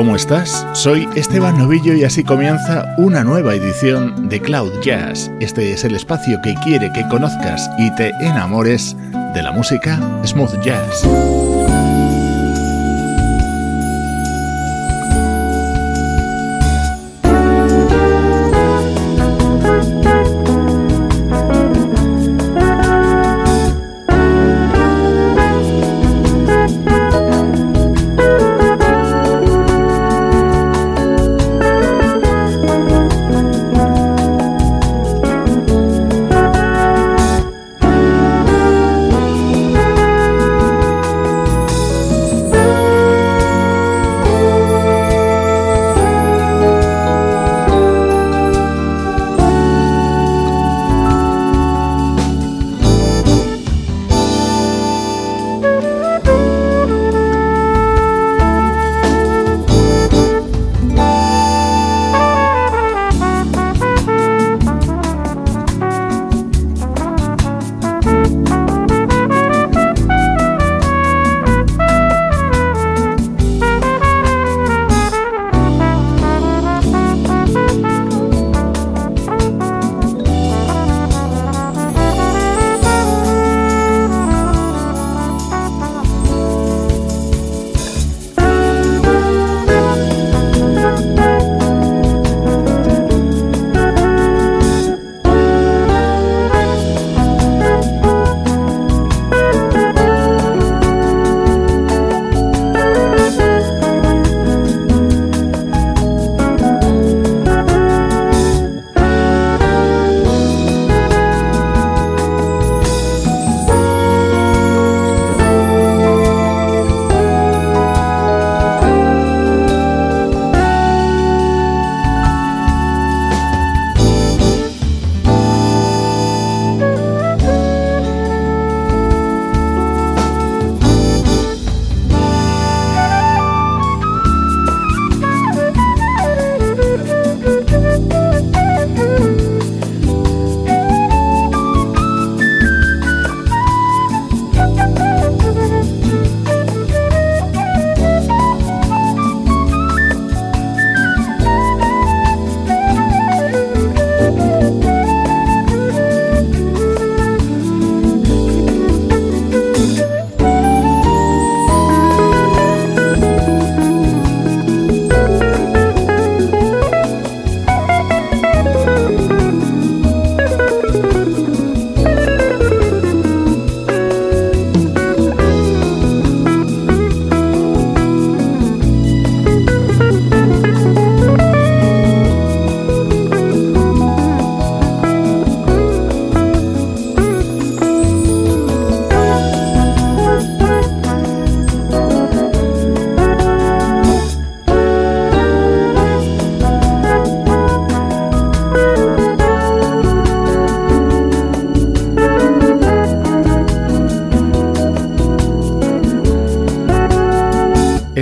¿Cómo estás? Soy Esteban Novillo y así comienza una nueva edición de Cloud Jazz. Este es el espacio que quiere que conozcas y te enamores de la música smooth jazz.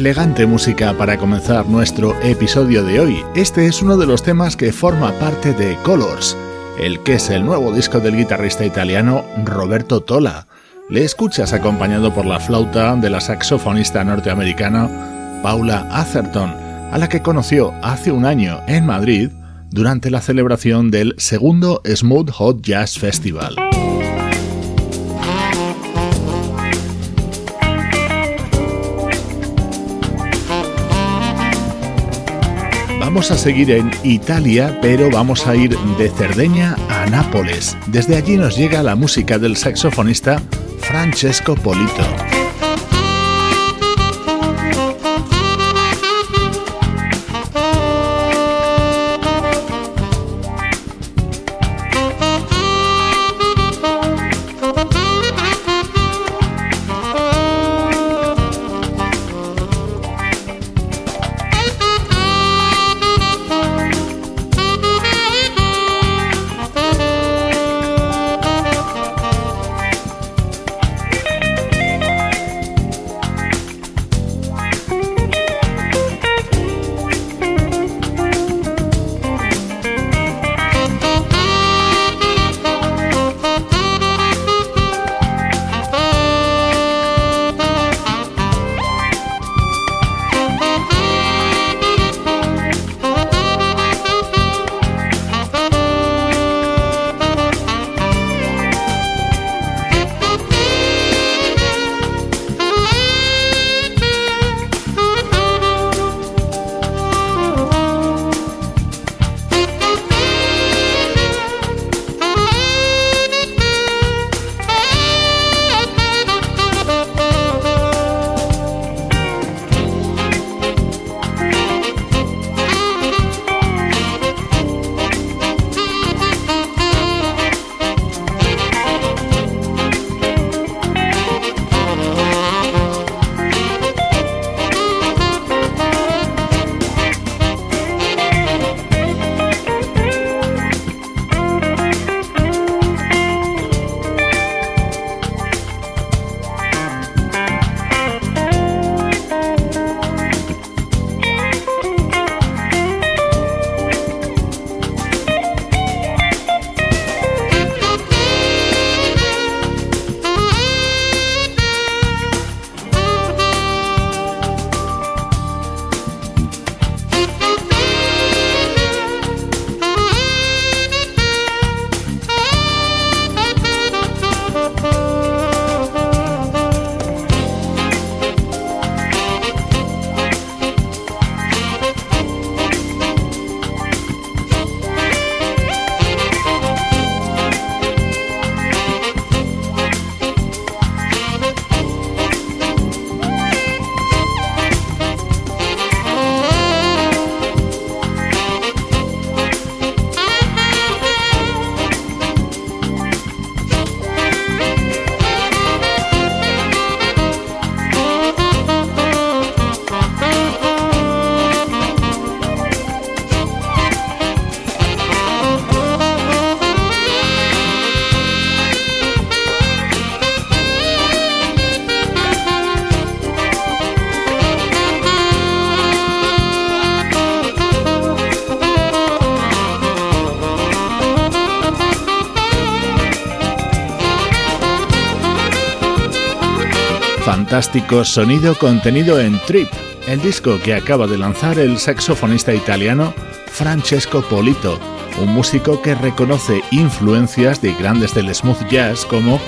Elegante música para comenzar nuestro episodio de hoy. Este es uno de los temas que forma parte de Colors, el que es el nuevo disco del guitarrista italiano Roberto Tola. Le escuchas acompañado por la flauta de la saxofonista norteamericana Paula Atherton, a la que conoció hace un año en Madrid durante la celebración del segundo Smooth Hot Jazz Festival. Vamos a seguir en Italia, pero vamos a ir de Cerdeña a Nápoles. Desde allí nos llega la música del saxofonista Francesco Polito. Sonido contenido en Trip, el disco que acaba de lanzar el saxofonista italiano Francesco Polito, un músico que reconoce influencias de grandes del smooth jazz como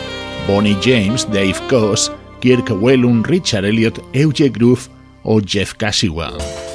Bonnie James, Dave Coase, Kirk Whelan, Richard Elliot, Euge Groove o Jeff Caswell.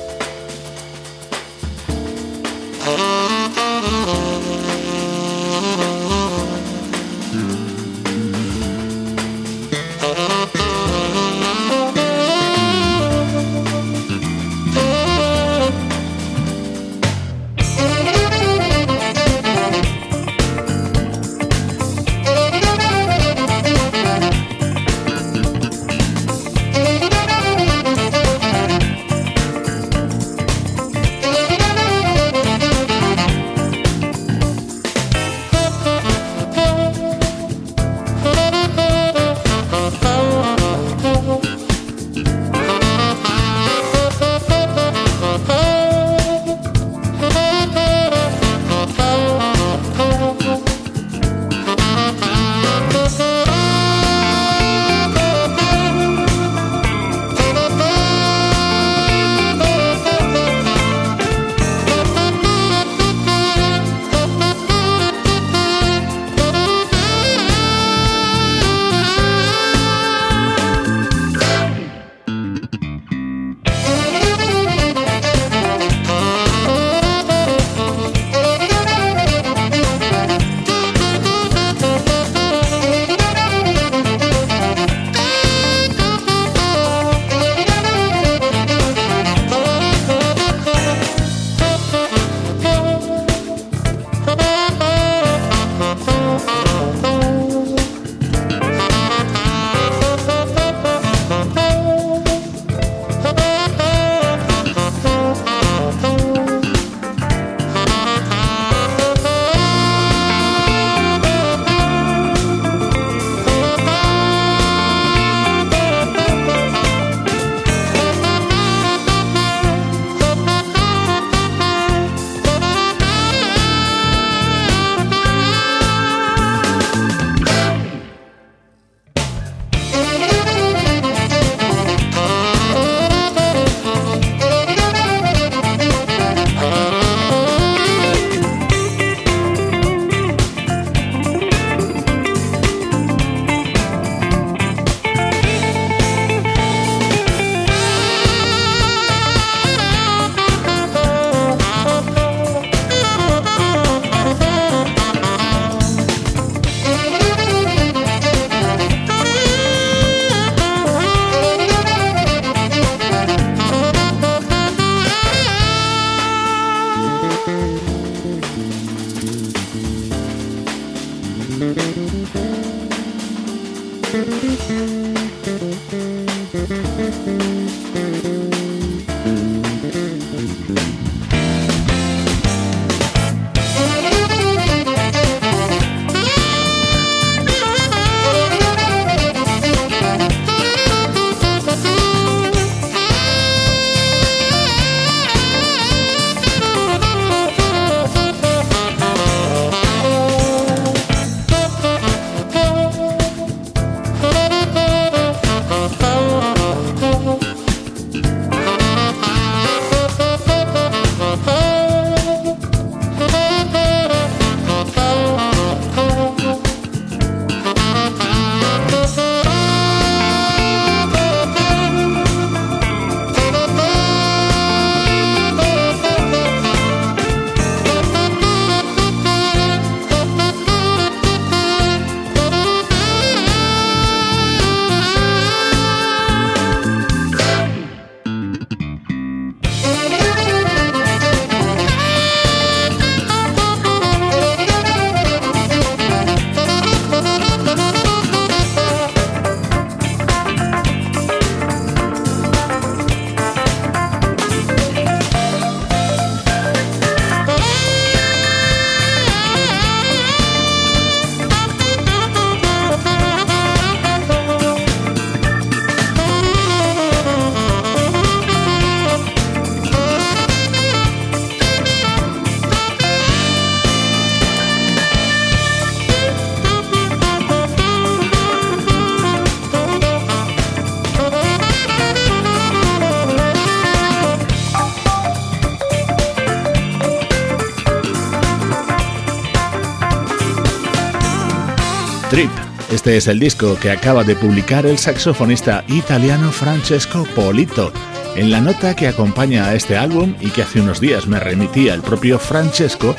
Este es el disco que acaba de publicar el saxofonista italiano Francesco Polito. En la nota que acompaña a este álbum y que hace unos días me remitía el propio Francesco,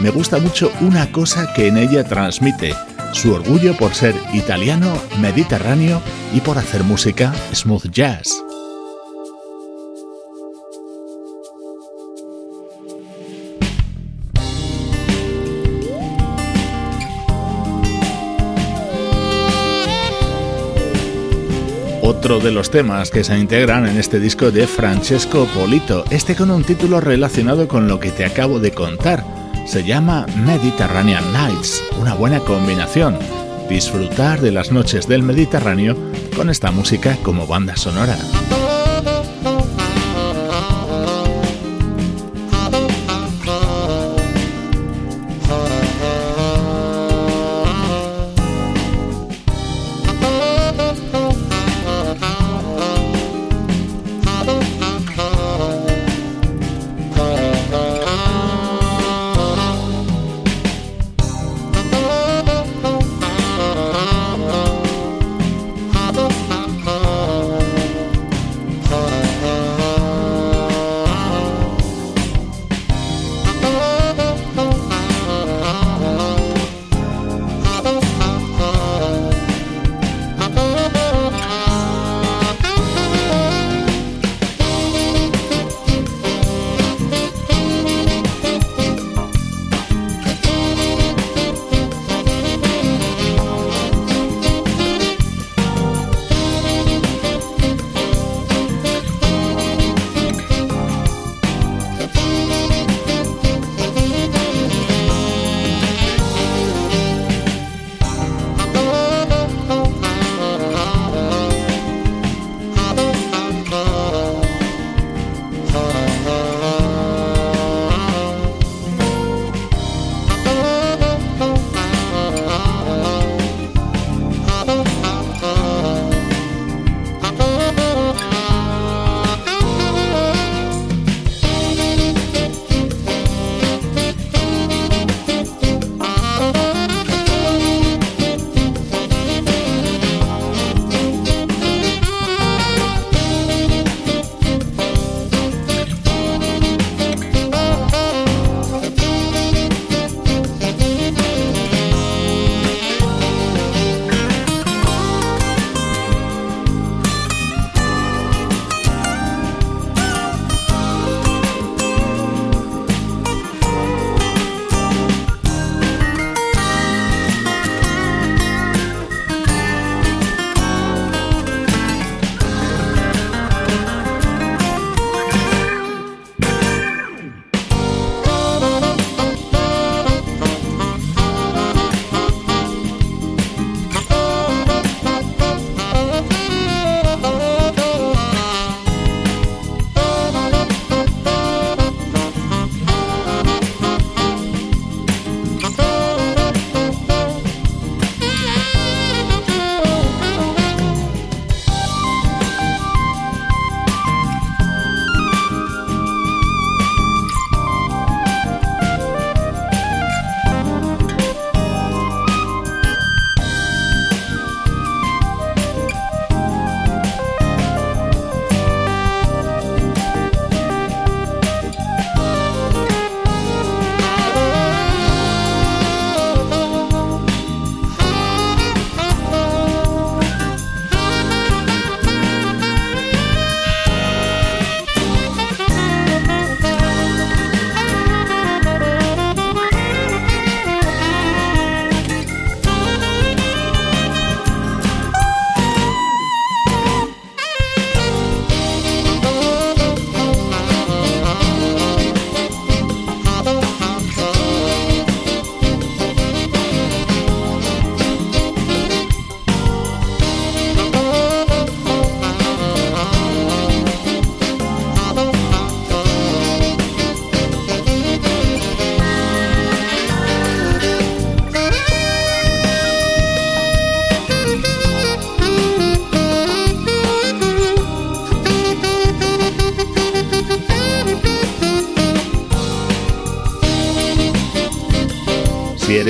me gusta mucho una cosa que en ella transmite, su orgullo por ser italiano, mediterráneo y por hacer música smooth jazz. Otro de los temas que se integran en este disco de Francesco Polito, este con un título relacionado con lo que te acabo de contar. Se llama Mediterranean Nights, una buena combinación. Disfrutar de las noches del Mediterráneo con esta música como banda sonora.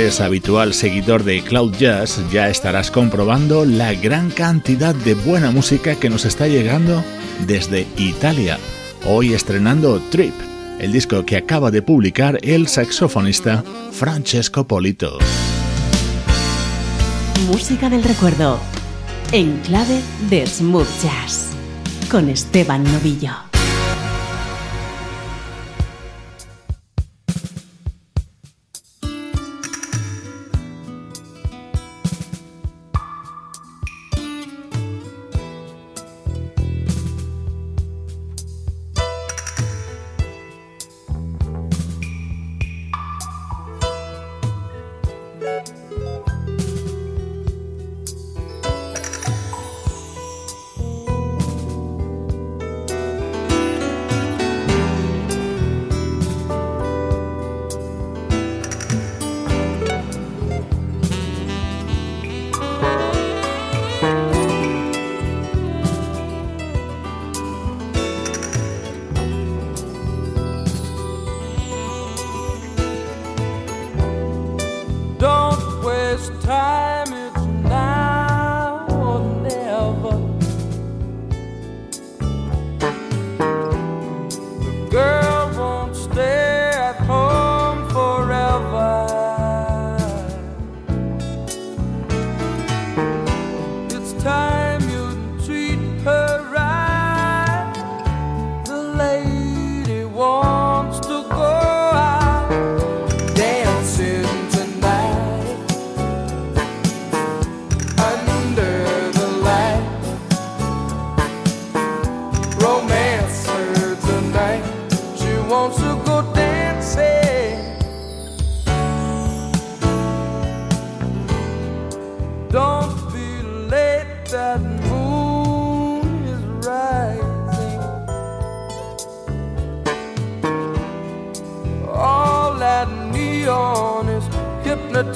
Eres habitual seguidor de Cloud Jazz, ya estarás comprobando la gran cantidad de buena música que nos está llegando desde Italia. Hoy estrenando Trip, el disco que acaba de publicar el saxofonista Francesco Polito. Música del recuerdo, en clave de smooth jazz, con Esteban Novillo.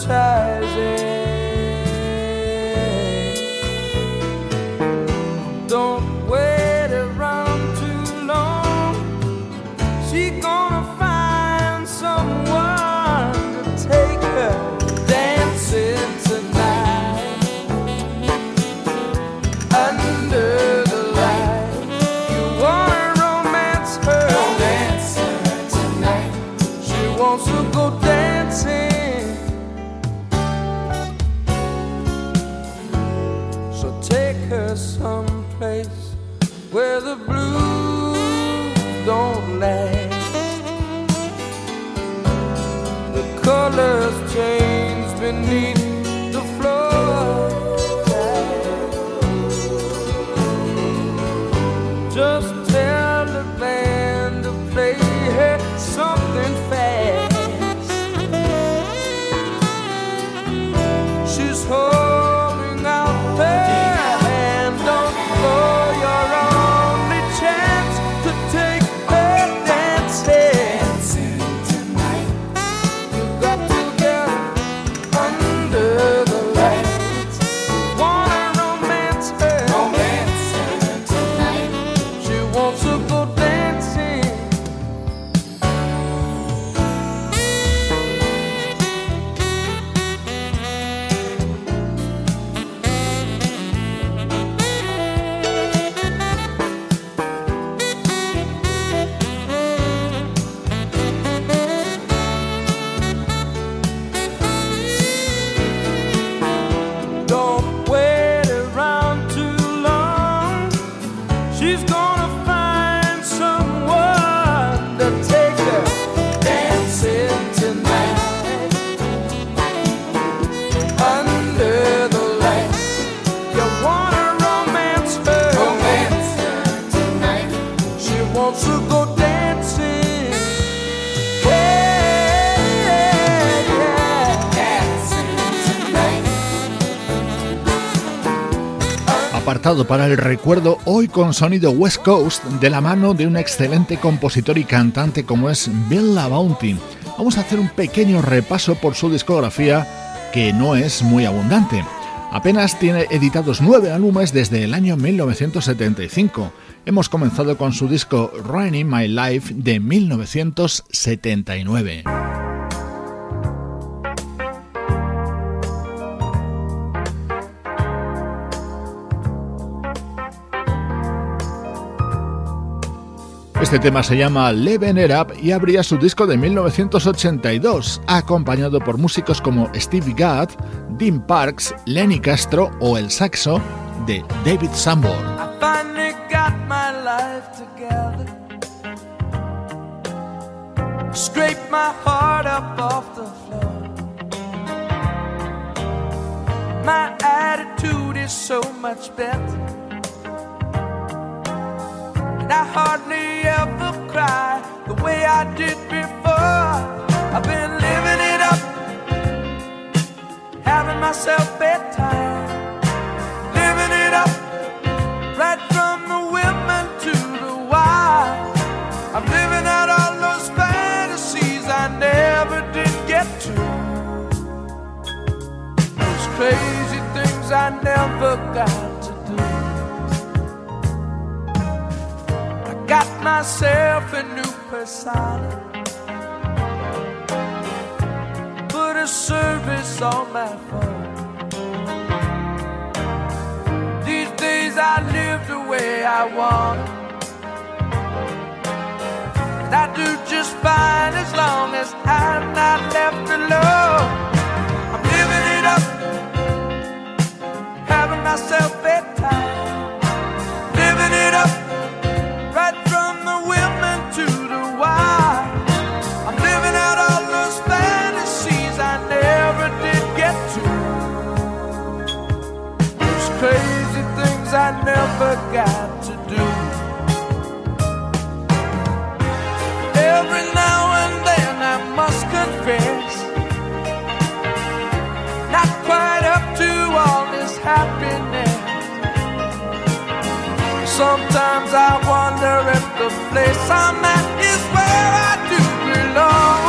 hypnotizing para el recuerdo hoy con sonido West Coast de la mano de un excelente compositor y cantante como es Bill Bounty. Vamos a hacer un pequeño repaso por su discografía que no es muy abundante. Apenas tiene editados nueve álbumes desde el año 1975. Hemos comenzado con su disco Running My Life de 1979. Este tema se llama Leven It Up y abría su disco de 1982, acompañado por músicos como Steve Gadd, Dean Parks, Lenny Castro o el saxo de David Sanborn. Scrape my heart up off the floor. I hardly ever cry the way I did before. I've been living it up, having myself bedtime, living it up, a. Put a service on my phone. These days I live the way I want. And I do just fine as long as I'm not left alone. I'm living it up, having myself never got to do. Every now and then I must confess, not quite up to all this happiness. Sometimes I wonder if the place I'm at is where I do belong.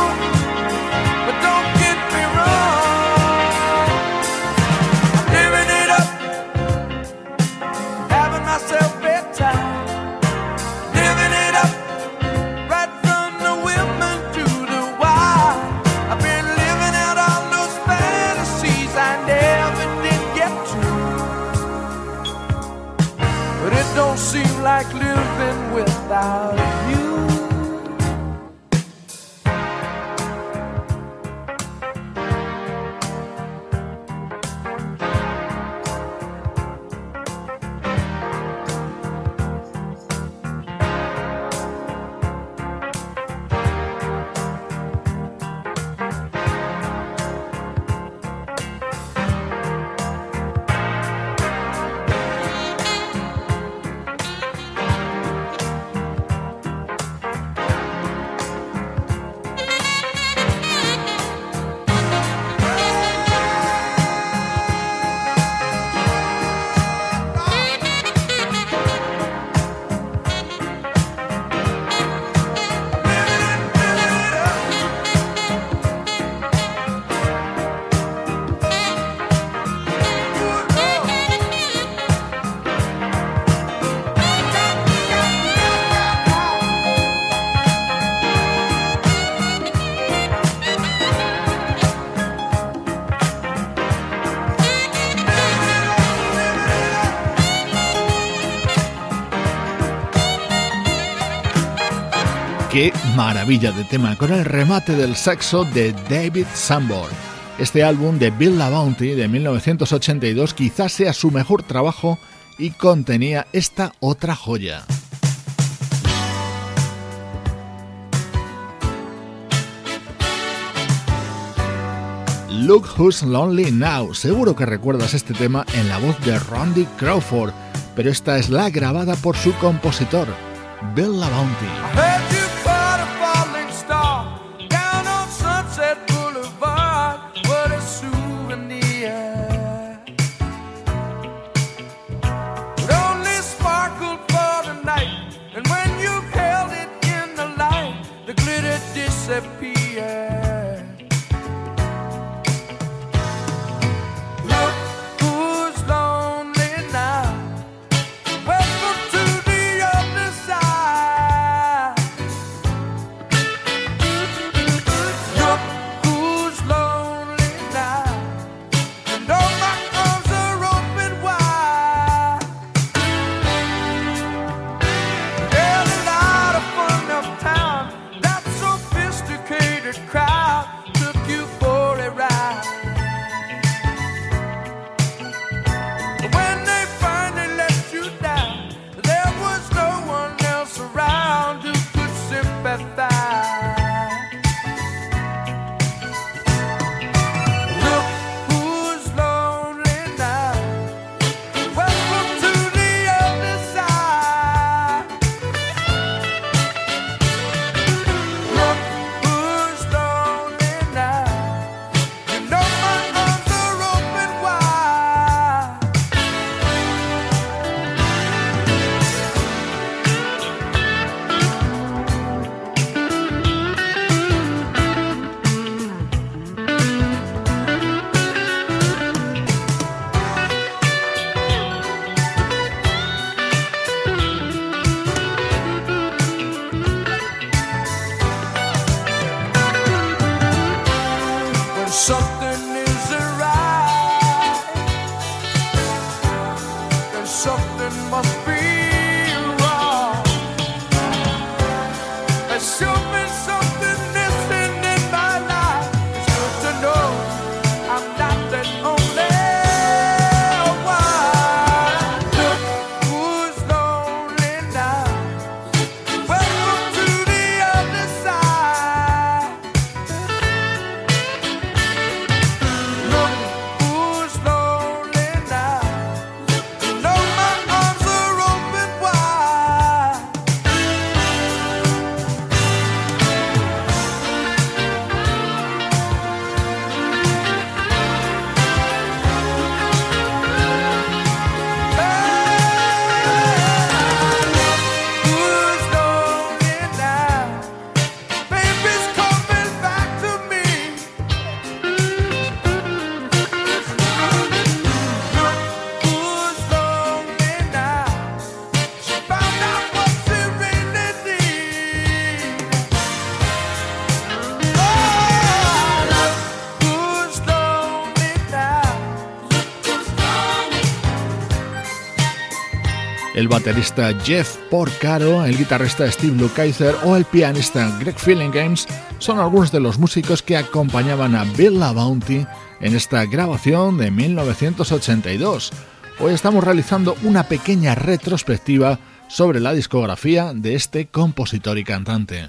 about maravilla de tema con el remate del saxo de David Sanborn. Este álbum de Bill La Bounty de 1982 quizás sea su mejor trabajo y contenía esta otra joya. Look Who's Lonely Now. Seguro que recuerdas este tema en la voz de Randy Crawford, pero esta es la grabada por su compositor, Bill La baterista Jeff Porcaro, el guitarrista Steve Lukather o el pianista Greg Games son algunos de los músicos que acompañaban a Bill La Bounty en esta grabación de 1982. Hoy estamos realizando una pequeña retrospectiva sobre la discografía de este compositor y cantante.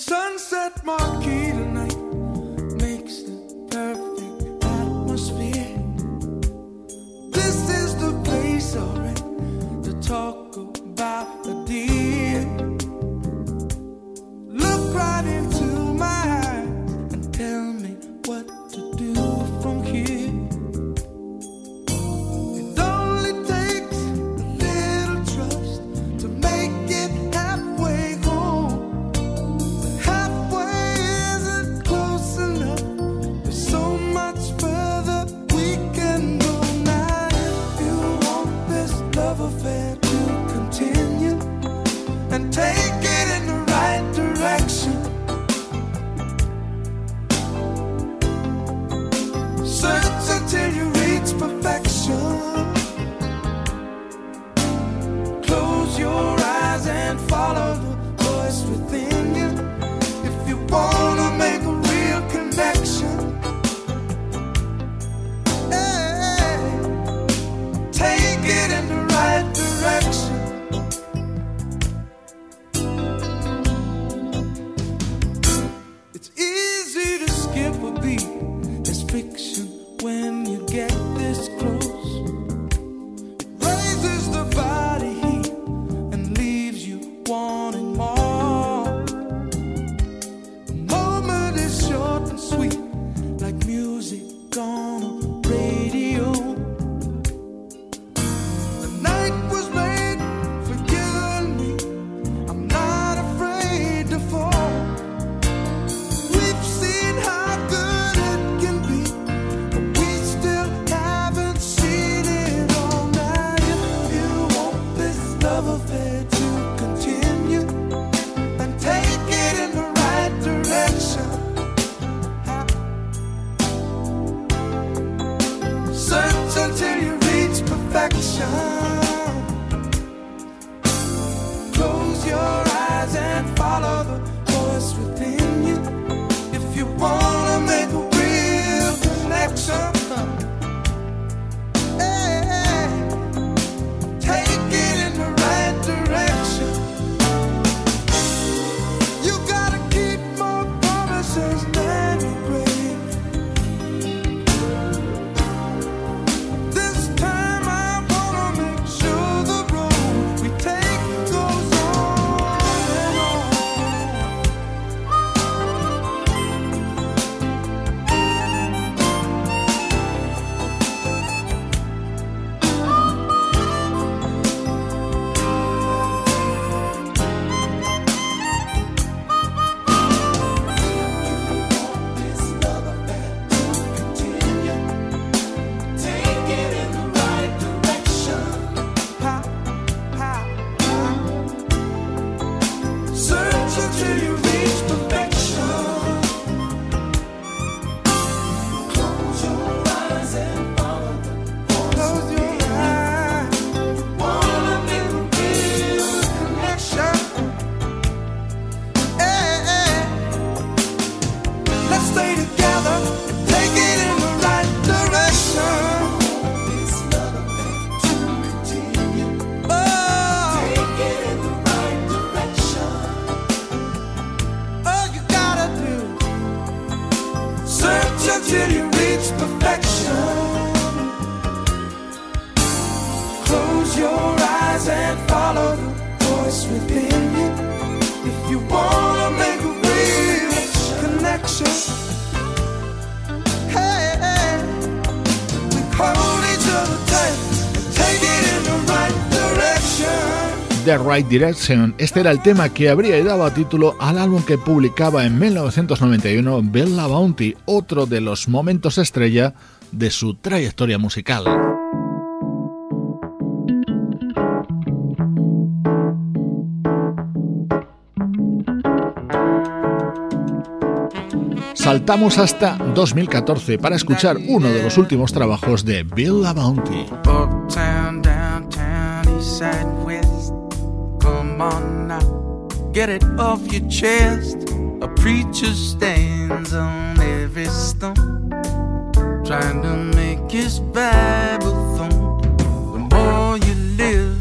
The Right Direction. Este era el tema que habría dado título al álbum que publicaba en 1991 Bella Bounty, otro de los momentos estrella de su trayectoria musical. Saltamos hasta 2014 para escuchar uno de los últimos trabajos de Bill Bounty. Come on now, get it off your chest. A preacher stands on every stone, trying to make his Bible thump. The more you live,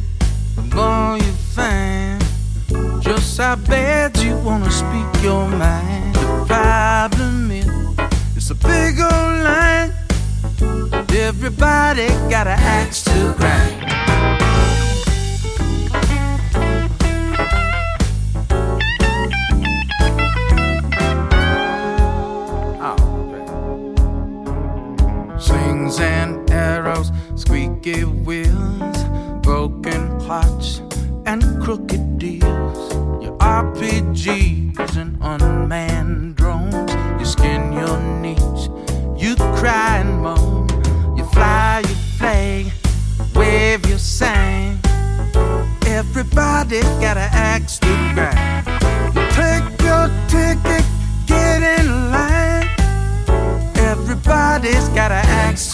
the more you find just how bad you wanna speak your mind. The problem is, it's a big old line. Everybody got an axe to grind. RPGs and unmanned drones. You skin your knees, you cry and moan. You fly your flag, wave your sign. Everybody got an axe to grind. You take your ticket, get in line. Everybody's got an axe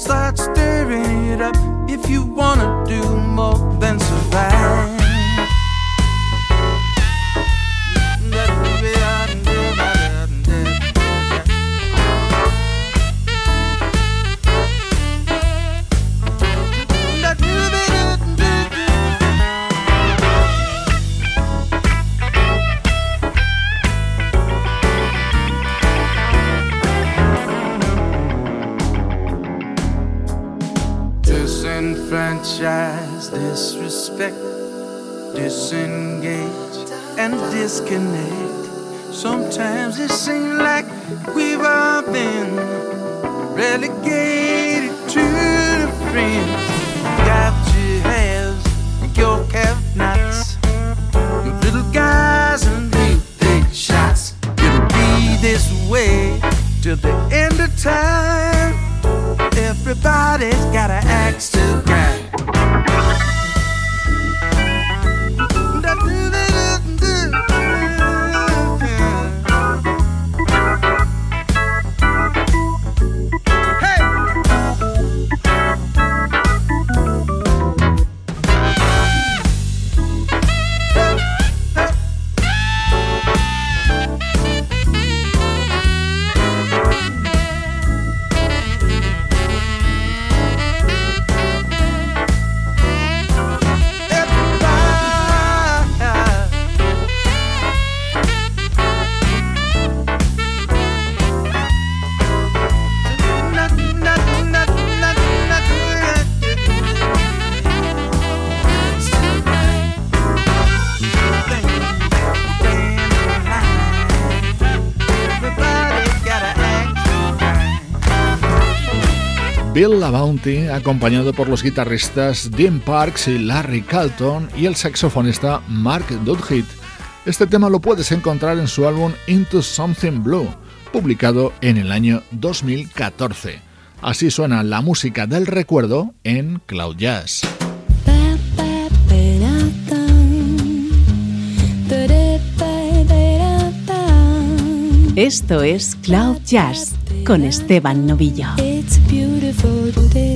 start stirring it up if you wanna do more than survive. Disconnect. Sometimes it seems like we've all been relegated Bill La Bounty, acompañado por los guitarristas Dean Parks y Larry Carlton y el saxofonista Mark Dudhit. Este tema lo puedes encontrar en su álbum Into Something Blue, publicado en el año 2014. Así suena la música del recuerdo en Cloud Jazz. Esto es Cloud Jazz con Esteban Novillo. for today.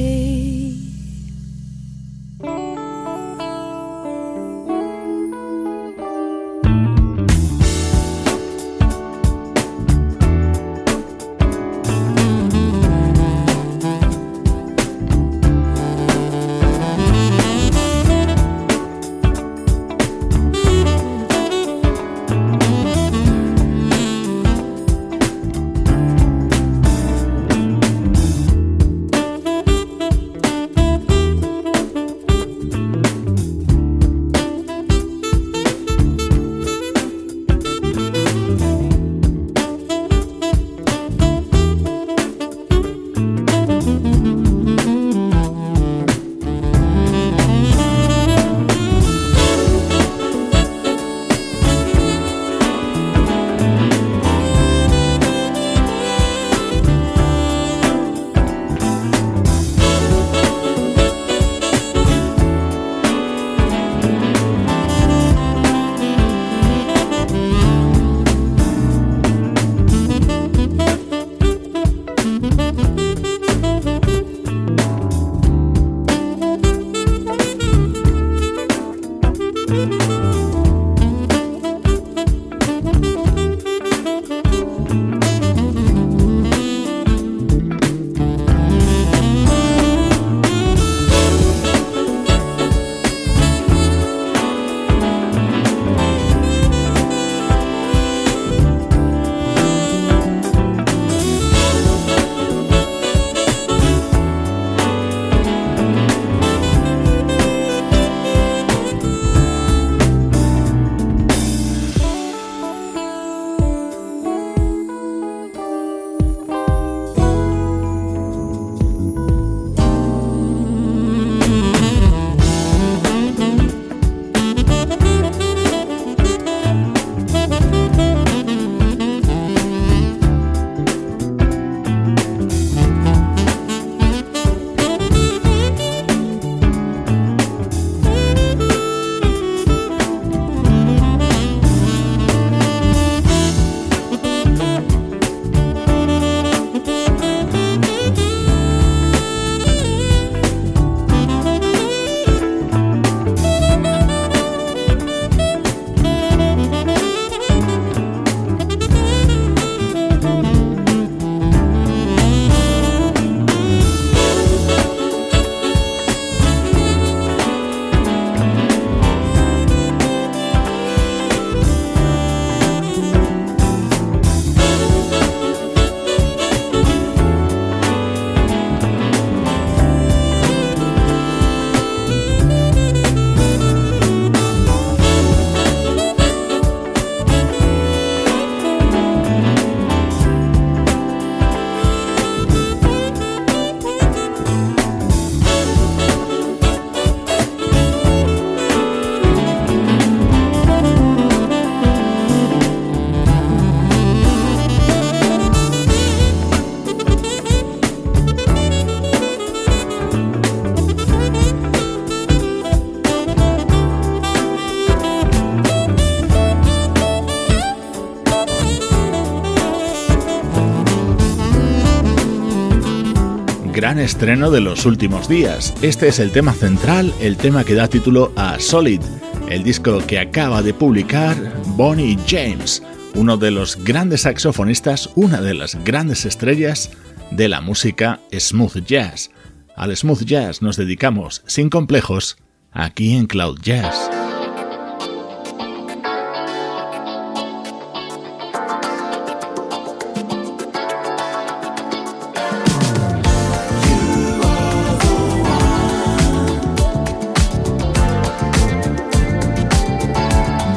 Gran estreno de los últimos días. Este es el tema central, el tema que da título a Solid, el disco que acaba de publicar Bonnie James, uno de los grandes saxofonistas, una de las grandes estrellas de la música smooth jazz. Al smooth jazz nos dedicamos sin complejos aquí en Cloud Jazz.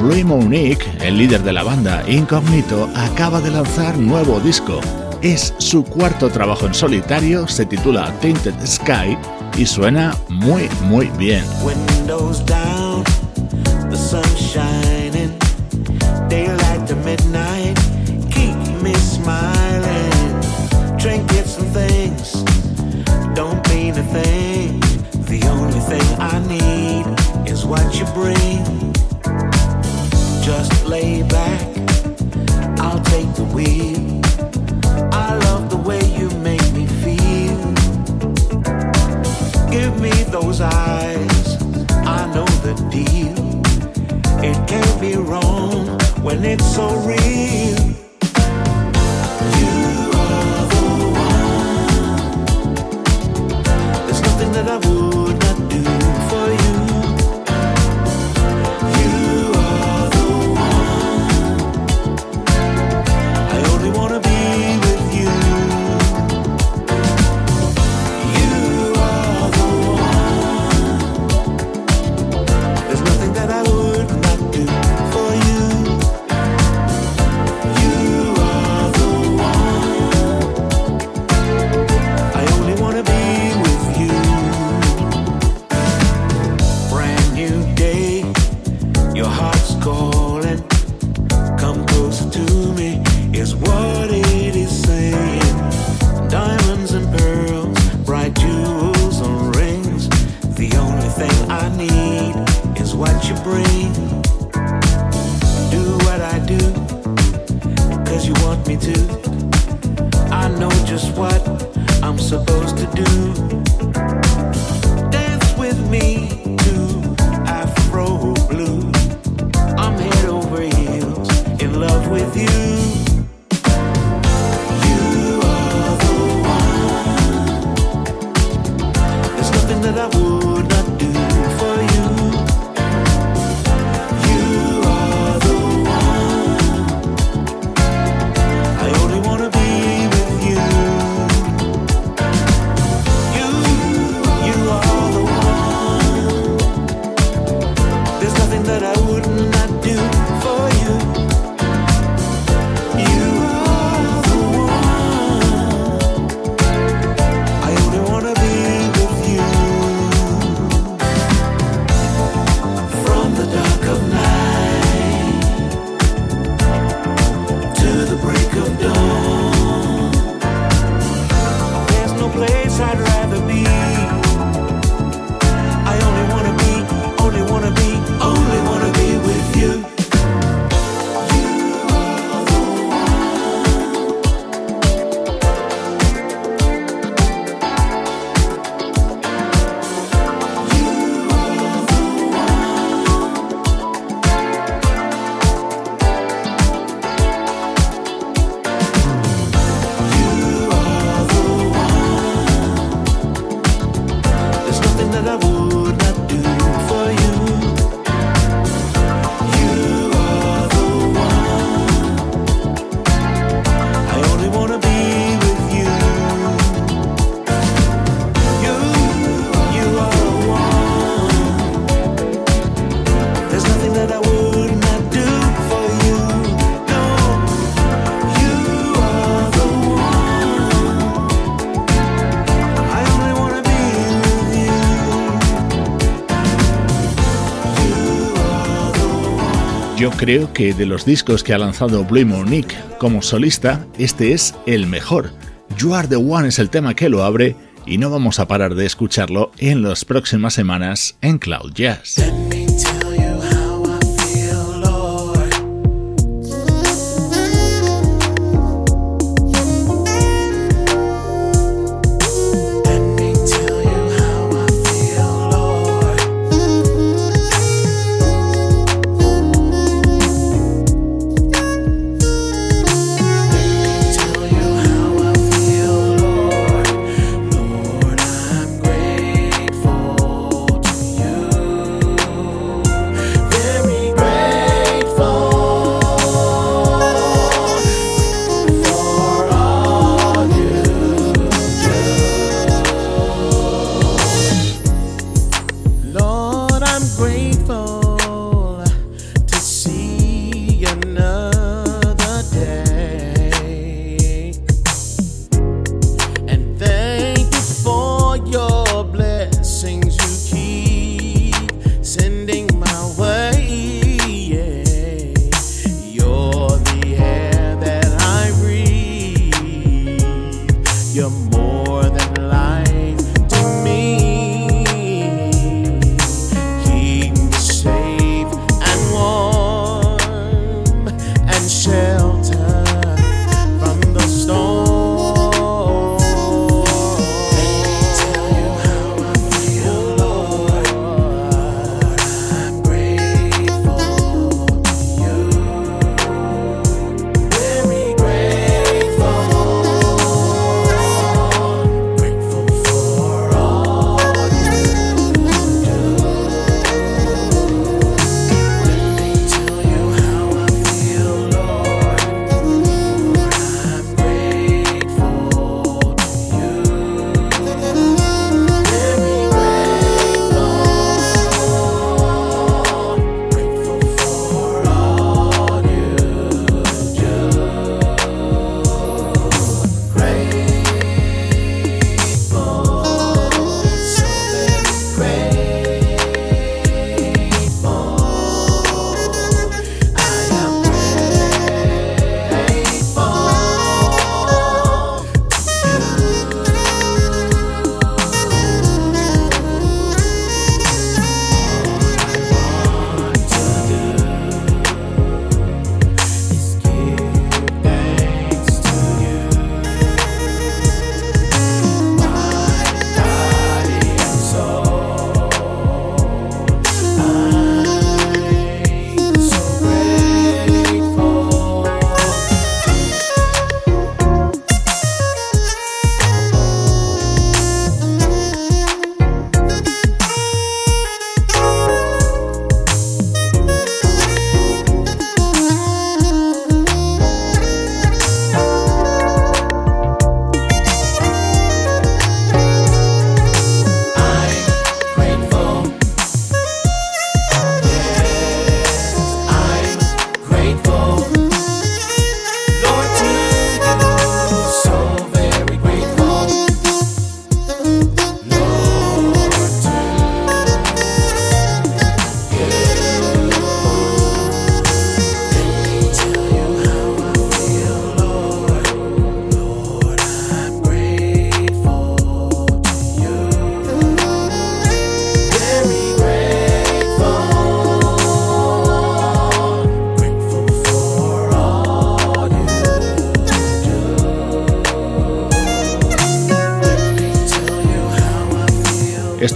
Louis Monique, el líder de la banda Incognito, acaba de lanzar nuevo disco. Es su cuarto trabajo en solitario, se titula Tainted Sky y suena muy muy bien. What you bring. Just lay back, I'll take the wheel. I love the way you make me feel. Give me those eyes, I know the deal. It can't be wrong when it's so real. Yo creo que de los discos que ha lanzado Blue Monique como solista, este es el mejor. You Are the One es el tema que lo abre y no vamos a parar de escucharlo en las próximas semanas en Cloud Jazz.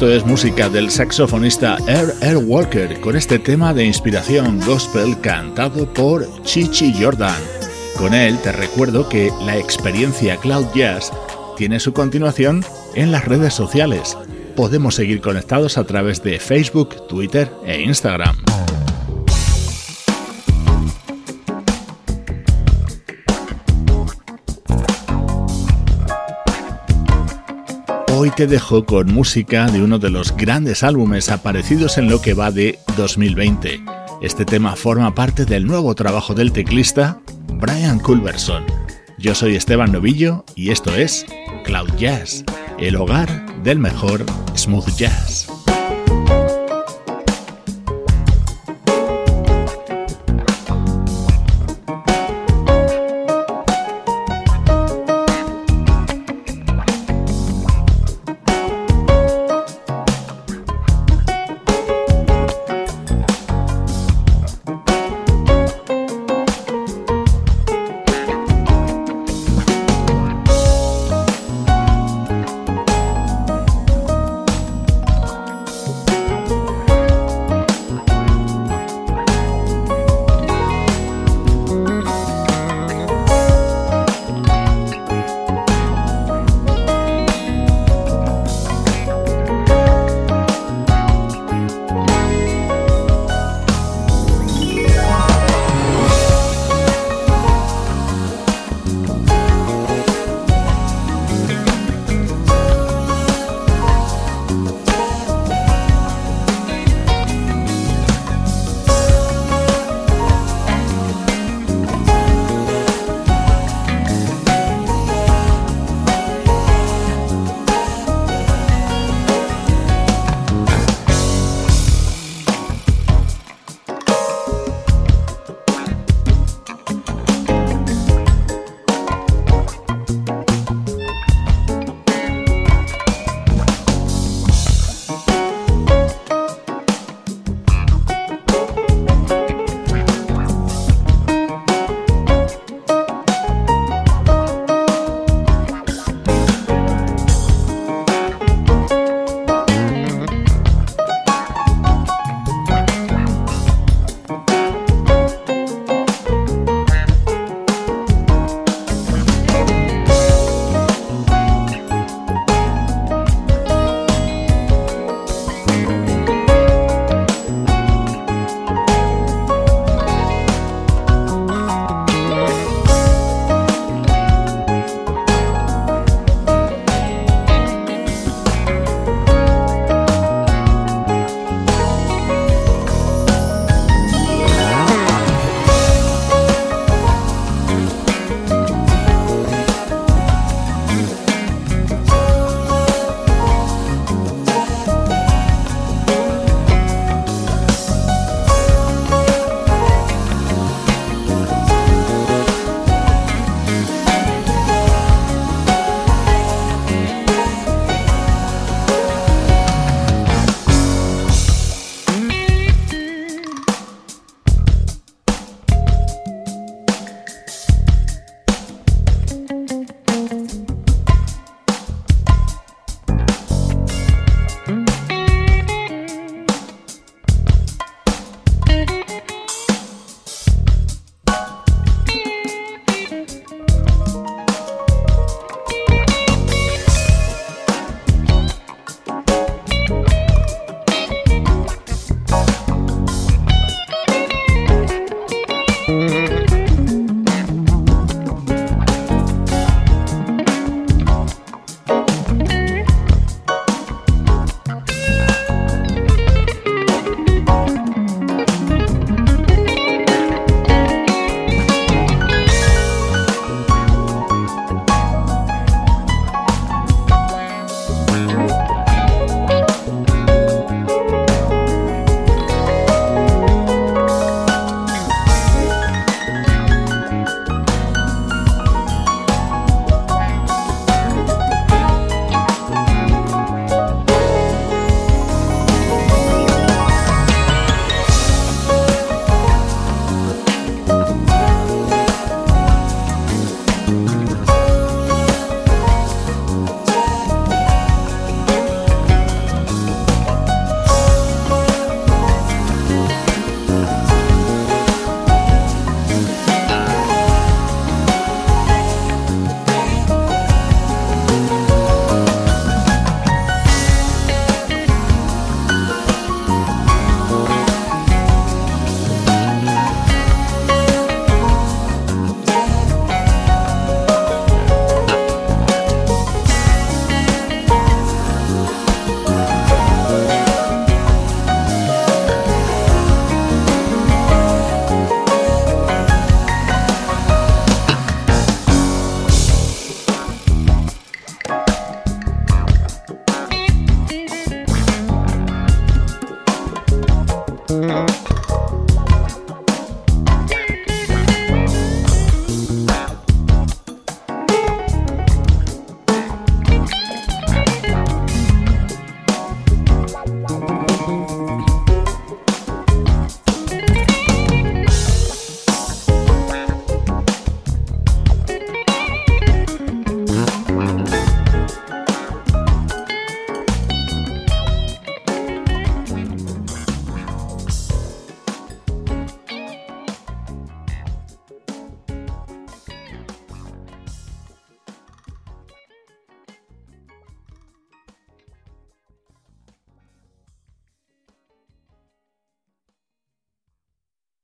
Esto es música del saxofonista Air Air Walker con este tema de inspiración gospel cantado por Chichi Jordan. Con él te recuerdo que la experiencia Cloud Jazz tiene su continuación en las redes sociales. Podemos seguir conectados a través de Facebook, Twitter e Instagram. Te dejo con música de uno de los grandes álbumes aparecidos en lo que va de 2020. Este tema forma parte del nuevo trabajo del teclista Brian Culberson. Yo soy Esteban Novillo y esto es Cloud Jazz, el hogar del mejor smooth jazz.